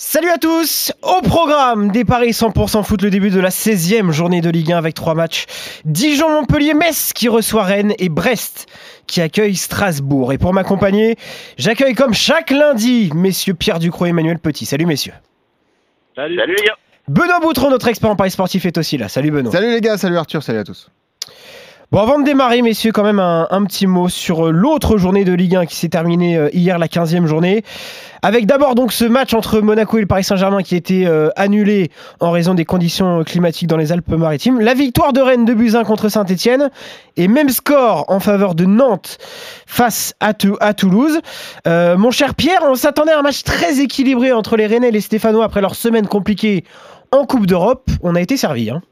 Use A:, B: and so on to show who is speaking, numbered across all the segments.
A: Salut à tous Au programme des Paris 100% foot, le début de la 16e journée de Ligue 1 avec trois matchs. Dijon-Montpellier-Metz qui reçoit Rennes et Brest qui accueille Strasbourg. Et pour m'accompagner, j'accueille comme chaque lundi messieurs Pierre Ducrot et Emmanuel Petit. Salut messieurs.
B: Salut, les gars.
A: Benoît Boutron, notre expert en Paris sportif, est aussi là. Salut Benoît.
C: Salut les gars, salut Arthur, salut à tous.
A: Bon, avant de démarrer, messieurs, quand même un, petit mot sur euh, l'autre journée de Ligue 1 qui s'est terminée euh, hier, la 15e journée. Avec d'abord donc ce match entre Monaco et le Paris Saint-Germain qui a été euh, annulé en raison des conditions climatiques dans les Alpes-Maritimes. La victoire de Rennes de Buzyn contre Saint-Etienne et même score en faveur de Nantes face à, Toulouse. mon cher Pierre, on s'attendait à un match très équilibré entre les Rennais et les Stéphanois après leur semaine compliquée en Coupe d'Europe. On a été servi. Hein.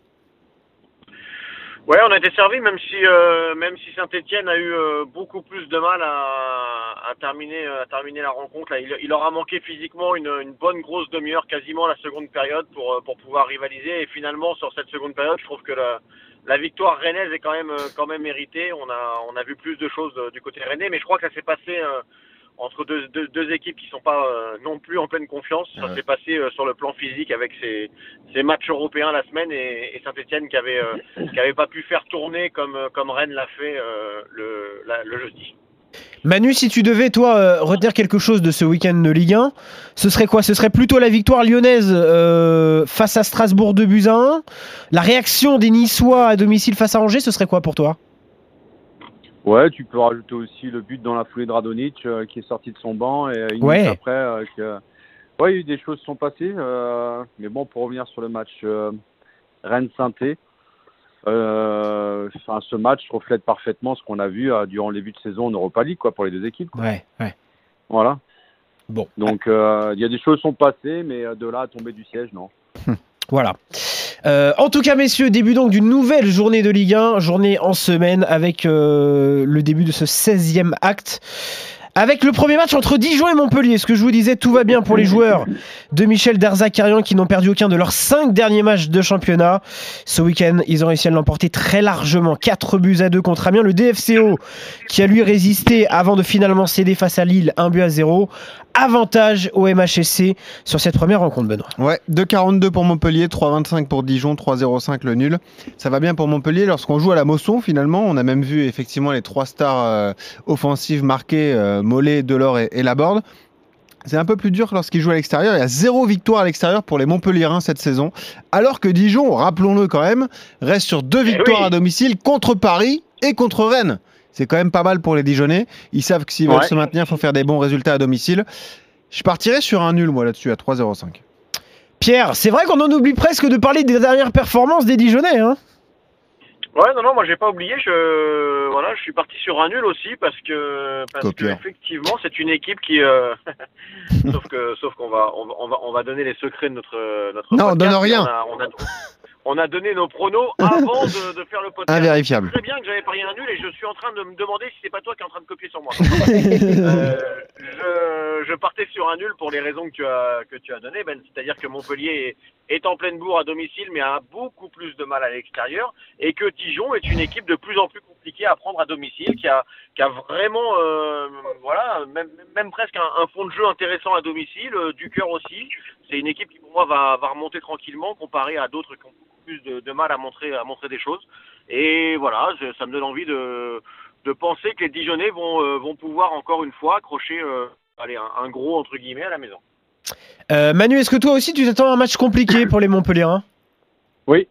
B: Ouais, on a été servi, même si euh, même si Saint-Etienne a eu euh, beaucoup plus de mal à, à, terminer à terminer la rencontre. Il, il leur a manqué physiquement une, une bonne grosse demi-heure, quasiment la seconde période pour euh, pour pouvoir rivaliser. Et finalement, sur cette seconde période, je trouve que la, la victoire rennaise est quand même quand même méritée. On a on a vu plus de choses du côté rennais, mais je crois que ça s'est passé entre deux, deux, deux, équipes qui sont pas euh, non plus en pleine confiance. Ça s'est passé euh, sur le plan physique avec ces, ces matchs européens la semaine et, et Saint-Etienne qui avait euh, qui avait pas pu faire tourner comme comme Rennes l'a fait le, la, le jeudi.
A: Manu, si tu devais, toi, retenir quelque chose de ce week-end de Ligue 1, ce serait quoi? Ce serait plutôt la victoire lyonnaise face à Strasbourg de buts 1 La réaction des Niçois à domicile face à Angers, ce serait quoi pour toi?
D: Ouais, tu peux rajouter aussi le but dans la foulée de Radonic euh, qui est sorti de son banc et une
A: ouais.
D: après euh, que... ouais, il y a eu des choses sont passées euh, mais bon pour revenir sur le match euh, Rennes Sainté euh, enfin, ce match reflète parfaitement ce qu'on a vu durant les buts de saison en Europa League quoi pour les deux équipes. Quoi.
A: Ouais, ouais.
D: Voilà.
A: Bon.
D: Donc il y a des choses qui sont passées mais de là à tomber du siège non.
A: Voilà. Euh, en tout cas, messieurs, début donc d'une nouvelle journée de Ligue 1, journée en semaine avec euh, le début de ce 16e acte. Avec le premier match entre Dijon et Montpellier, ce que je vous disais, tout va bien pour les joueurs de Michel Derzakarian qui n'ont perdu aucun de leurs cinq derniers matchs de championnat. Ce week-end, ils ont réussi à l'emporter très largement, 4 buts à 2 contre Amiens. Le DFCO qui a lui résisté avant de finalement céder face à Lille, 1 but à 0. Avantage au MHSC sur cette première rencontre, Benoît.
C: Ouais, 2,42 pour Montpellier, 3,25 pour Dijon, 3,05 le nul. Ça va bien pour Montpellier lorsqu'on joue à la Mosson finalement. On a même vu effectivement les trois stars euh, offensives marquées. Euh, Mollet, Delors et, et Laborde. C'est un peu plus dur lorsqu'ils jouent à l'extérieur. Il y a zéro victoire à l'extérieur pour les Montpellierins cette saison. Alors que Dijon, rappelons-le quand même, reste sur deux victoires
B: oui.
C: à domicile contre Paris et contre Rennes. C'est quand même pas mal pour les Dijonnais. Ils savent que s'ils veulent
B: Ouais.
C: se maintenir, il faut faire des bons résultats à domicile. Je partirais sur un nul, moi, là-dessus, à 3,05.
A: Pierre, c'est vrai qu'on en oublie presque de parler des dernières performances des Dijonnais. Hein
B: Ouais, non, non, moi j'ai pas oublié. Je voilà, je suis parti sur un nul aussi parce que parce que
C: Copieur.
B: effectivement c'est une équipe qui euh, sauf que sauf qu'on va on, va on va on donner les secrets de notre notre
C: Non, on
B: podcast,
C: donne rien.
B: On a, on a on a donné nos pronos avant de, de faire le podcast.
C: Invérifiable.
B: Très bien que j'avais parié un nul et je suis en train de me demander si c'est pas toi qui es en train de copier sur moi. Euh, je, je partais sur un nul pour les raisons que tu as que tu as données, Ben. C'est-à-dire que Montpellier est, est en pleine bourre à domicile, mais a beaucoup plus de mal à l'extérieur, et que Dijon est une équipe de plus en plus compliquée à prendre à domicile, qui a qui a vraiment euh, voilà même même presque un, un fond de jeu intéressant à domicile, euh, du cœur aussi. C'est une équipe qui pour moi va va remonter tranquillement comparé à d'autres qui plus de, de mal à montrer à montrer des choses. Et voilà, je- ça me donne envie de de penser que les Dijonnais vont, euh, vont pouvoir encore une fois accrocher euh, allez, un, un gros entre guillemets à la maison.
A: Euh, Manu, est-ce que toi aussi tu t'attends à un match compliqué pour les Montpellierins
D: Oui,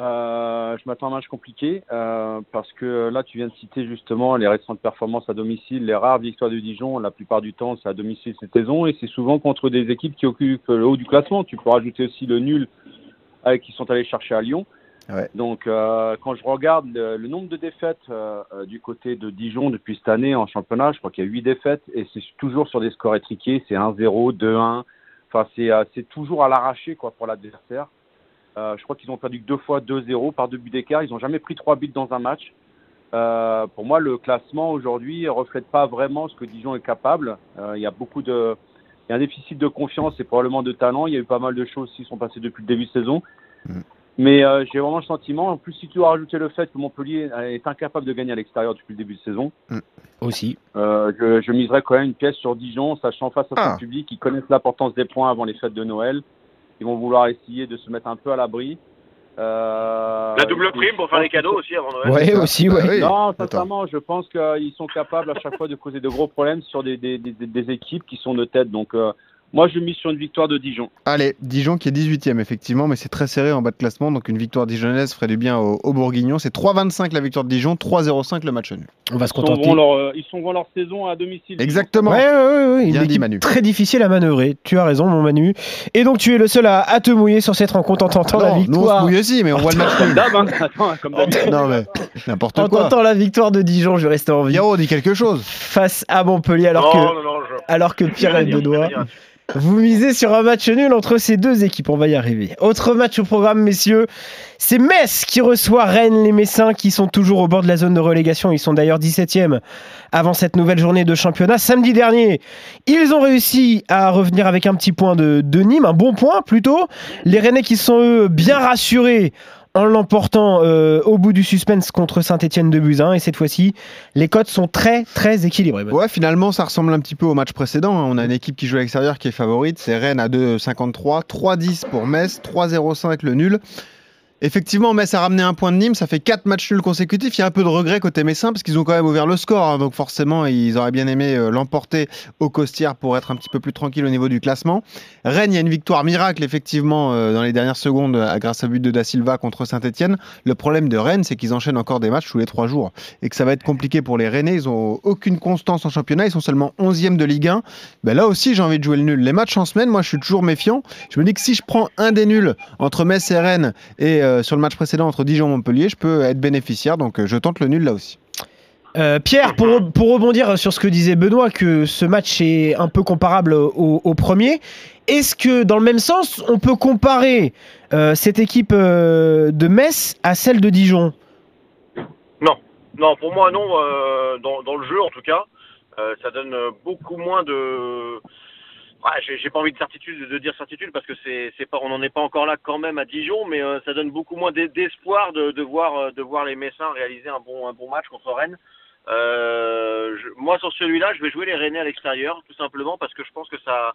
D: euh, je m'attends à un match compliqué euh, parce que là, tu viens de citer justement les récentes performances à domicile, les rares victoires de Dijon. La plupart du temps, c'est à domicile cette saison et c'est souvent contre des équipes qui occupent le haut du classement. Tu peux rajouter aussi le nul avec qui sont allés chercher à Lyon.
C: Ouais.
D: Donc, euh, quand je regarde le, le nombre de défaites euh, euh, du côté de Dijon depuis cette année en championnat, je crois qu'il y a 8 défaites et c'est toujours sur des scores étriqués. C'est 1-0, 2-1. Enfin, c'est euh, c'est toujours à l'arraché quoi pour l'adversaire. Euh, je crois qu'ils ont perdu que deux fois 2-0 par deux buts d'écart. Ils n'ont jamais pris trois buts dans un match. Euh, pour moi, le classement aujourd'hui reflète pas vraiment ce que Dijon est capable. Euh, il y a beaucoup de, il y a un déficit de confiance et probablement de talent. Il y a eu pas mal de choses qui sont passées depuis le début de saison.
C: Mm.
D: Mais euh, j'ai vraiment le sentiment, en plus si tu dois rajouter le fait que Montpellier est incapable de gagner à l'extérieur depuis le début de saison,
A: Aussi.
D: euh, je, je miserais quand même une pièce sur Dijon, sachant face à son
C: Ah.
D: public, ils connaissent l'importance des points avant les fêtes de Noël. Ils vont vouloir essayer de se mettre un peu à l'abri. Euh,
B: La double prime pour faire les cadeaux aussi avant Noël.
A: Ouais, aussi,
C: Bah
A: ouais.
C: oui.
D: Non, sincèrement, je pense qu'ils sont capables à chaque fois de causer de gros problèmes sur des, des, des, des équipes qui sont de tête. Donc, euh, moi, je mise sur une victoire de Dijon.
C: Allez, Dijon qui est 18ème effectivement, mais c'est très serré en bas de classement, donc une victoire dijonnaise ferait du bien aux, aux Bourguignons. C'est 3-25 la victoire de Dijon, 3-0-5 le match nul.
A: On va se
D: Ils sont
A: contenter.
D: leur, euh, ils sont vont leur saison à domicile.
C: Exactement.
A: Ouais, ouais,
C: Bien dit, Manu.
A: très difficile à manœuvrer. Tu as raison, mon Manu. Et donc, tu es le seul à, à te mouiller sur cette rencontre en tentant la
C: Non, nous on se
A: victoire.
C: mouille aussi, mais on voit le match
D: Comme
C: nul.
D: d'hab, hein. Attends, comme d'habitude.
C: Non mais n'importe
A: En
C: quoi.
A: tentant la victoire de Dijon, je reste en vie
C: Pierrot dit quelque chose.
A: face à Montpellier, alors
B: non,
A: que,
B: non, non, je...
A: alors que Pierre Benoît. Vous misez sur un match nul entre ces deux équipes. On va y arriver. Autre match au programme, messieurs. C'est Metz qui reçoit Rennes, les Messins qui sont toujours au bord de la zone de relégation. Ils sont d'ailleurs 17e avant cette nouvelle journée de championnat. Samedi dernier, ils ont réussi à revenir avec un petit point de, Nîmes, un bon point plutôt. Les Rennais qui sont eux bien rassurés en l'emportant euh, au bout du suspense contre Saint-Etienne de Buzyn. Et cette fois-ci, les cotes sont très très équilibrées.
C: Ouais, finalement, ça ressemble un petit peu au match précédent. hein. On a une équipe qui joue à l'extérieur qui est favorite. C'est Rennes à 2,53, 3,10 pour Metz, 3,05 le nul. Effectivement, Metz a ramené un point de Nîmes. Ça fait 4 matchs nuls consécutifs. Il y a un peu de regret côté Messin parce qu'ils ont quand même ouvert le score. hein. Donc forcément, ils auraient bien aimé euh, l'emporter au Costières pour être un petit peu plus tranquille au niveau du classement. Rennes, il y a une victoire miracle, effectivement, euh, dans les dernières secondes euh, grâce au but de Da Silva contre Saint-Etienne. Le problème de Rennes, c'est qu'ils enchaînent encore des matchs tous les 3 jours et que ça va être compliqué pour les Rennais. Ils ont aucune constance en championnat. Ils sont seulement 11e de Ligue 1. Ben là aussi, j'ai envie de jouer le nul. Les matchs en semaine, moi, je suis toujours méfiant. Je me dis que si je prends un des nuls entre Metz et Rennes et euh, sur le match précédent entre Dijon et Montpellier, je peux être bénéficiaire. Donc, euh, je tente le nul là aussi.
A: Euh, Pierre, pour, pour rebondir sur ce que disait Benoît, que ce match est un peu comparable au, au premier, est-ce que dans le même sens, on peut comparer euh, cette équipe euh, de Metz à celle de Dijon?
B: Non, pour moi, non. euh, dans, dans le jeu, en tout cas, euh, ça donne beaucoup moins de. Ouais, j'ai pas envie de certitude de dire certitude parce que c'est c'est pas on n'en est pas encore là quand même à Dijon, mais euh, ça donne beaucoup moins d'e- d'espoir de, de voir euh, de voir les Messins réaliser un bon un bon match contre Rennes. Euh, je- moi sur celui-là, je vais jouer les Rennais à l'extérieur, tout simplement parce que je pense que ça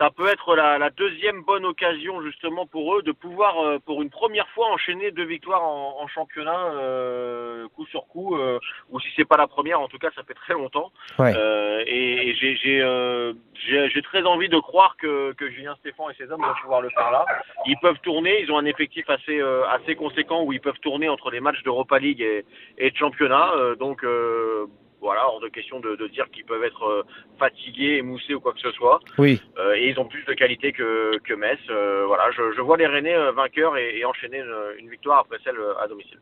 B: ça peut être la, la deuxième bonne occasion justement pour eux de pouvoir euh, pour une première fois enchaîner deux victoires en, en championnat euh, coup sur coup euh, ou si c'est pas la première en tout cas ça fait très longtemps
A: Ouais.
B: Euh, et, et j'ai j'ai euh, j'ai j'ai très envie de croire que, que Julien Stéphan et ses hommes vont pouvoir le faire là ils peuvent tourner ils ont un effectif assez euh, assez conséquent où ils peuvent tourner entre les matchs d'Europa League et, et de championnat Euh, donc euh, voilà, hors de question de, de dire qu'ils peuvent être euh, fatigués, émoussés ou quoi que ce soit.
A: Oui.
B: Euh, et ils ont plus de qualité que, que Metz. Euh, voilà, je, je vois les Rennais vainqueurs et, et enchaîner une, une victoire après celle à domicile.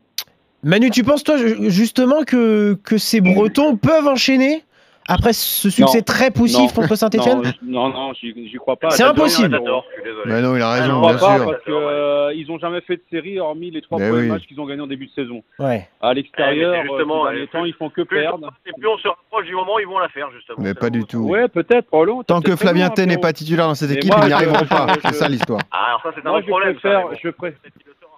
A: Manu, tu penses toi ju- justement que, que ces Bretons peuvent enchaîner? Après ce succès
D: Non.
A: très poussif
D: Non.
A: contre Saint-Etienne
D: Non, non, non, j'y crois pas.
A: C'est impossible.
C: Mais non, il a
B: Ah,
C: raison, bien
D: pas
C: sûr.
D: parce que euh, ils ont jamais fait de série hormis les trois
C: Mais
D: premiers
C: oui.
D: matchs qu'ils ont gagnés en début de saison.
A: Ouais.
D: À l'extérieur,
B: Eh,
D: euh,
B: justement,
D: ces derniers
B: euh,
D: temps, ils font que
B: Plus,
D: perdre.
B: et plus on se rapproche du moment où ils vont la faire, justement.
C: Mais pas du tout.
D: Ouais, peut-être.
C: Tant que Flavien Tay n'est
D: T
C: pas titulaire dans cette équipe, ils n'y arriveront pas. C'est ça l'histoire.
B: Ah, alors ça, c'est un problème.
D: je préfère.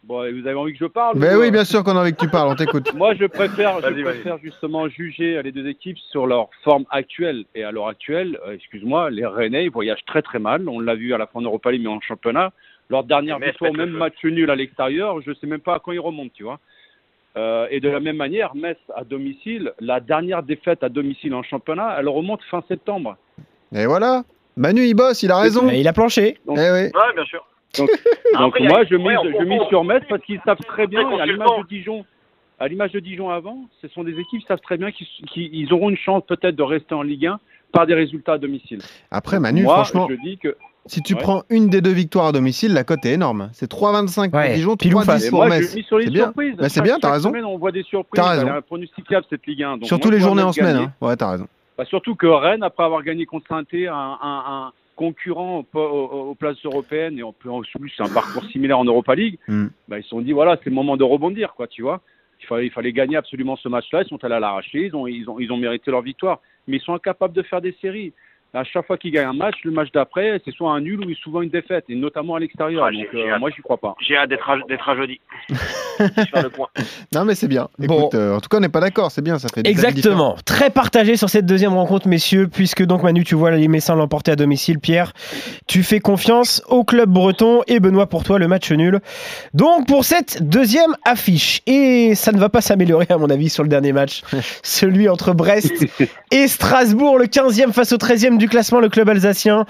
D: Bon, vous avez envie que je parle
C: Mais
D: ou,
C: oui,
D: euh,
C: bien sûr qu'on a envie que tu parles, on t'écoute.
D: Moi, je préfère, je préfère justement juger les deux équipes sur leur forme actuelle. Et à l'heure actuelle, euh, excuse-moi, les Rennais ils voyagent très très mal. On l'a vu à la fin en Europa League, mais en championnat. Leur dernière
B: Mais
D: victoire, même match nul à l'extérieur, je sais même pas à quand ils remontent, tu vois. Euh, et de la même manière, Metz à domicile, la dernière défaite à domicile en championnat, elle remonte fin septembre.
C: Et voilà. Manu, il bosse, il a raison.
A: Et il a planché.
C: Eh oui.
B: Ouais, bien sûr.
D: Donc
B: Après,
D: moi, je mise,
B: ouais, on
D: je
B: comprend.
D: mise sur Metz parce qu'ils savent très bien, à l'image de Dijon, à l'image de Dijon avant, ce sont des équipes qui savent très bien qu'ils qu'ils- ils auront une chance peut-être de rester en Ligue 1 par des résultats à domicile.
C: Après, Manu,
D: moi,
C: franchement,
D: je dis que
C: si tu
D: Ouais.
C: prends une des deux victoires à domicile, la cote est énorme. C'est 3,25 pour
A: Ouais,
C: Dijon,
A: pile ou
C: 3,10
A: face.
D: et
C: pour Metz. C'est bien. Bah, c'est bien, t'as raison.
D: semaine, on voit des surprises.
C: T'as raison.
D: Pronosticable cette Ligue 1. Donc
C: Surtout
D: moi,
C: les journées en semaine. hein. Ouais, t'as raison.
D: Bah, surtout que Rennes, après avoir gagné contre saint un, un, un concurrent au- au- aux places européennes, et en plus, un parcours similaire en Europa League,
C: Mm.
D: bah, ils se sont dit, voilà, c'est le moment de rebondir, quoi, tu vois. Il fallait, il fallait gagner absolument ce match-là. Ils sont allés à l'arracher. Ils ont, ils, ont, ils ont mérité leur victoire. Mais ils sont incapables de faire des séries. À chaque fois qu'il gagne un match, le match d'après, c'est soit un nul ou souvent une défaite, et notamment à l'extérieur.
B: Ah,
D: Donc euh, moi, j'y crois pas.
B: J'ai hâte d'être à, jeudi. Faire le point.
C: Non, mais c'est bien.
A: Bon.
C: Écoute, euh, en tout cas, on n'est pas d'accord. C'est bien, ça fait des.
A: Exactement. Très partagé sur cette deuxième rencontre, messieurs, puisque donc Manu, tu vois les Messins l'emporter à domicile. Pierre, tu fais confiance au club breton et Benoît pour toi le match nul. Donc pour cette deuxième affiche, et ça ne va pas s'améliorer à mon avis sur le dernier match, celui entre Brest et Strasbourg, le 15e face au 13e du classement, le club alsacien,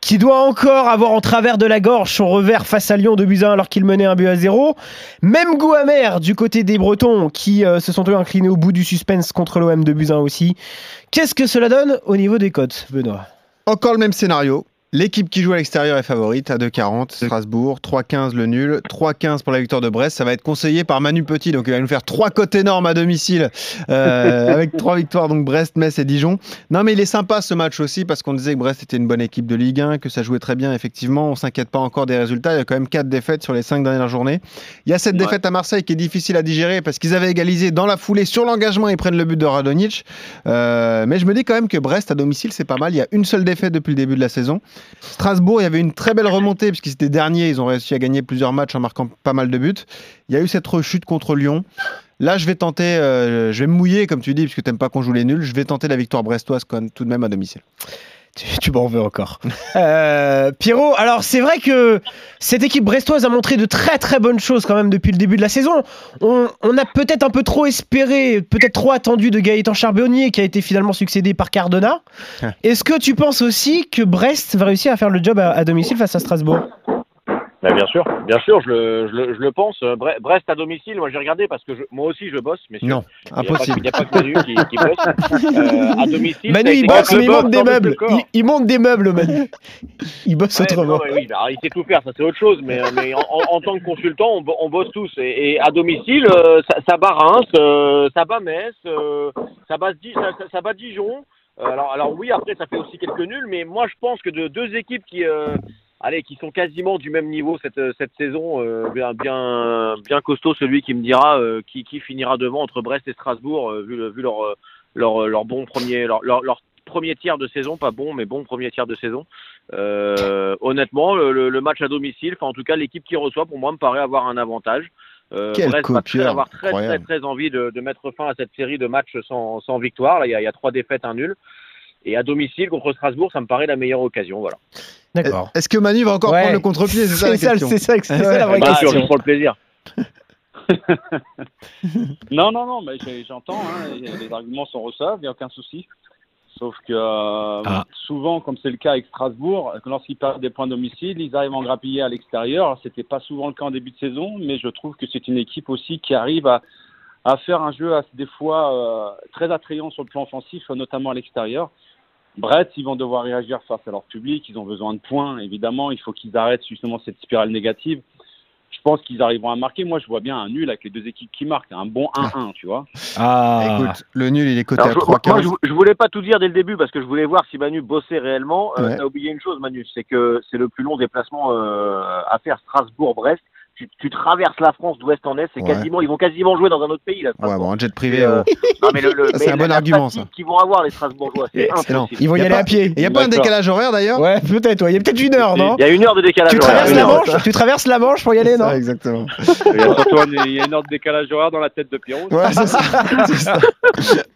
A: qui doit encore avoir en travers de la gorge son revers face à Lyon de Buzyn alors qu'il menait un but à zéro. Même goût amer du côté des Bretons qui euh, se sont eux inclinés au bout du suspense contre l'OM de Buzyn aussi. Qu'est-ce que cela donne au niveau des cotes, Benoît?
C: Encore le même scénario. L'équipe qui joue à l'extérieur est favorite à 2,40. Strasbourg, 3,15 le nul, 3,15 pour la victoire de Brest. Ça va être conseillé par Manu Petit, donc il va nous faire trois cotes énormes à domicile euh, avec trois victoires, donc Brest, Metz et Dijon. Non, mais il est sympa ce match aussi parce qu'on disait que Brest était une bonne équipe de Ligue 1, que ça jouait très bien, effectivement. On s'inquiète pas encore des résultats. Il y a quand même quatre défaites sur les cinq dernières journées. Il y a cette
B: Ouais.
C: défaite à Marseille qui est difficile à digérer parce qu'ils avaient égalisé dans la foulée sur l'engagement. Ils prennent le but de Radonic. Euh, mais je me dis quand même que Brest à domicile, c'est pas mal. Il y a une seule défaite depuis le début de la saison. Strasbourg, il y avait une très belle remontée puisqu'ils étaient derniers. Ils ont réussi à gagner plusieurs matchs en marquant pas mal de buts. Il y a eu cette rechute contre Lyon. Là, je vais tenter, euh, je vais me mouiller, comme tu dis, puisque tu n'aimes pas qu'on joue les nuls. Je vais tenter la victoire brestoise quand tout de même à domicile.
A: Tu, tu m'en veux encore. Euh, Pierrot, alors c'est vrai que cette équipe brestoise a montré de très très bonnes choses quand même depuis le début de la saison. On, on a peut-être un peu trop espéré, peut-être trop attendu de Gaëtan Charbonnier qui a été finalement succédé par Cardona. Est-ce que tu penses aussi que Brest va réussir à faire le job à, à domicile face à Strasbourg?
B: Bah, bien sûr, bien sûr, je le, je le, je le pense. Euh, Bre- Brest à domicile, moi j'ai regardé parce que je- moi aussi je bosse, messieurs.
C: Non, impossible.
B: Il n'y a pas que Manu qui, qui bosse. Euh, à domicile.
A: Manu il bosse mais il monte des meubles. Il, il monte des meubles Manu. Il bosse
B: Ouais,
A: autrement.
B: non, mais oui, bah, alors, il sait tout faire, ça c'est autre chose, mais, euh, mais en, en- en tant que consultant, on, on bosse tous. Et, et à domicile, euh, ça, ça bat Reims, euh, ça bat Metz, euh, ça, bat, ça, ça- ça bat Dijon. Euh, alors, alors oui, après ça fait aussi quelques nuls, mais moi je pense que de deux équipes qui, euh, allez, qui sont quasiment du même niveau cette, cette saison, euh, bien, bien, bien costaud, celui qui me dira euh, qui, qui finira devant entre Brest et Strasbourg, euh, vu, vu leur, euh, leur, leur bon premier, leur, leur, premier tiers de saison, pas bon, mais bon premier tiers de saison. Euh, honnêtement, le, match à domicile, enfin en tout cas l'équipe qui reçoit, pour moi, me paraît avoir un avantage. Euh,
C: Quel
B: Brest va très, avoir très très envie de, de mettre fin à cette série de matchs sans, sans victoire. Là, il y, a, il y a trois défaites, un nul. Et à domicile contre Strasbourg, ça me paraît la meilleure occasion. Voilà.
A: D'accord.
C: Est-ce que Manu va encore
A: Ouais.
C: prendre le contre-pied C'est ça la
A: C'est ça,
C: question.
A: c'est ça, ça la vraie
B: Bah,
A: question.
B: sûr, pour le plaisir.
D: Non, non, non, mais j'entends, hein, les arguments sont recevables, il n'y a aucun souci. Sauf que euh,
A: Ah.
D: souvent, comme c'est le cas avec Strasbourg, que lorsqu'ils perdent des points à domicile, ils arrivent à en grappiller à l'extérieur. C'était pas souvent le cas en début de saison, mais je trouve que c'est une équipe aussi qui arrive à, à faire un jeu à- des fois euh, très attrayant sur le plan offensif, notamment à l'extérieur. Brest, ils vont devoir réagir face à leur public, ils ont besoin de points, évidemment, il faut qu'ils arrêtent justement cette spirale négative. Je pense qu'ils arriveront à marquer. Moi, je vois bien un nul avec les deux équipes qui marquent, un bon 1-1, tu vois.
A: Ah,
C: Écoute, le nul, il est coté
B: Alors,
C: à
B: je, moi,
C: 3,15.
B: je, je voulais pas tout dire dès le début parce que je voulais voir si Manu bossait réellement. Euh,
C: Ouais.
B: T'as oublié une chose, Manu, c'est que c'est le plus long déplacement euh, à faire Strasbourg-Brest tu, tu, traverses la France d'ouest en est, c'est quasiment, ils vont quasiment jouer dans un autre pays là.
C: Ouais, bon, un jet privé. C'est un bon argument ça.
B: Vont avoir les Strasbourgeois, c'est
A: Ils vont y, aller à pied.
C: Il n'y a pas un décalage horaire d'ailleurs?
A: Ouais, peut-être. Ouais. Il y a peut-être une heure, non?
B: Il y a une heure de décalage.
A: Tu traverses
B: horaire,
A: la Manche, tu traverses la Manche pour y aller, non
C: Exactement.
D: il, y a une heure de décalage horaire dans la tête de Pierrot.
C: Ouais, c'est ça.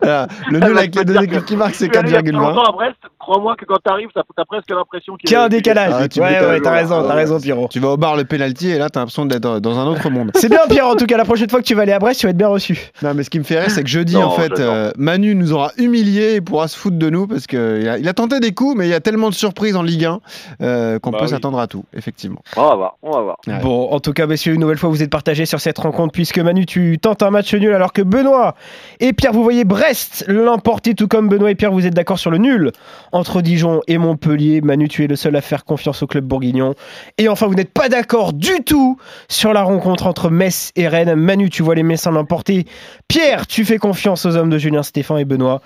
C: Le nul avec les deux équipes qui marquent, c'est
B: 4,1 crois-moi que quand t'arrives, t'as as presque l'impression qu'il
A: y a un décalage.
C: Ah, tu
A: ouais,
C: m'étonnes.
A: ouais, t'as raison, t'as
C: Ouais.
A: raison, Pierrot.
C: Tu vas au bar le penalty et là, t'as l'impression d'être dans un autre monde.
A: C'est bien, Pierre, en tout cas, la prochaine fois que tu vas aller à Brest, tu vas être bien reçu.
C: Non, mais ce qui me fait rire, c'est que jeudi,
B: Non,
C: en fait, euh, Manu nous aura humiliés et pourra se foutre de nous parce qu'il a, il a tenté des coups, mais il y a tellement de surprises en Ligue 1 euh, qu'on
D: Bah
C: peut
D: oui.
C: s'attendre à tout, effectivement.
B: On va voir, on va voir.
C: Ouais.
A: Bon, en tout cas, messieurs, une nouvelle fois, vous êtes partagés sur cette rencontre puisque Manu, tu tentes un match nul alors que Benoît et Pierre, vous voyez Brest l'emporter, tout comme Benoît et Pierre, vous êtes d'accord sur le nul entre Dijon et Montpellier. Manu, tu es le seul à faire confiance au club bourguignon. Et enfin, vous n'êtes pas d'accord du tout sur la rencontre entre Metz et Rennes. Manu, tu vois les Messins l'emporter. Pierre, tu fais confiance aux hommes de Julien Stéphan et Benoît.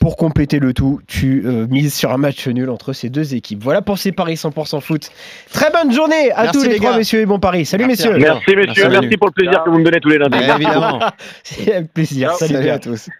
A: Pour compléter le tout, tu euh, mises sur un match nul entre ces deux équipes. Voilà pour ces paris 100% foot. Très bonne journée à
C: Merci,
A: tous les,
C: les
A: trois,
C: gars.
A: messieurs, et bon pari. Salut,
C: Merci,
A: messieurs.
B: Merci messieurs,
C: Merci,
B: pour le plaisir que vous me donnez tous les lundis.
C: Eh, évidemment.
A: C'est avec plaisir. Salut,
C: à tous.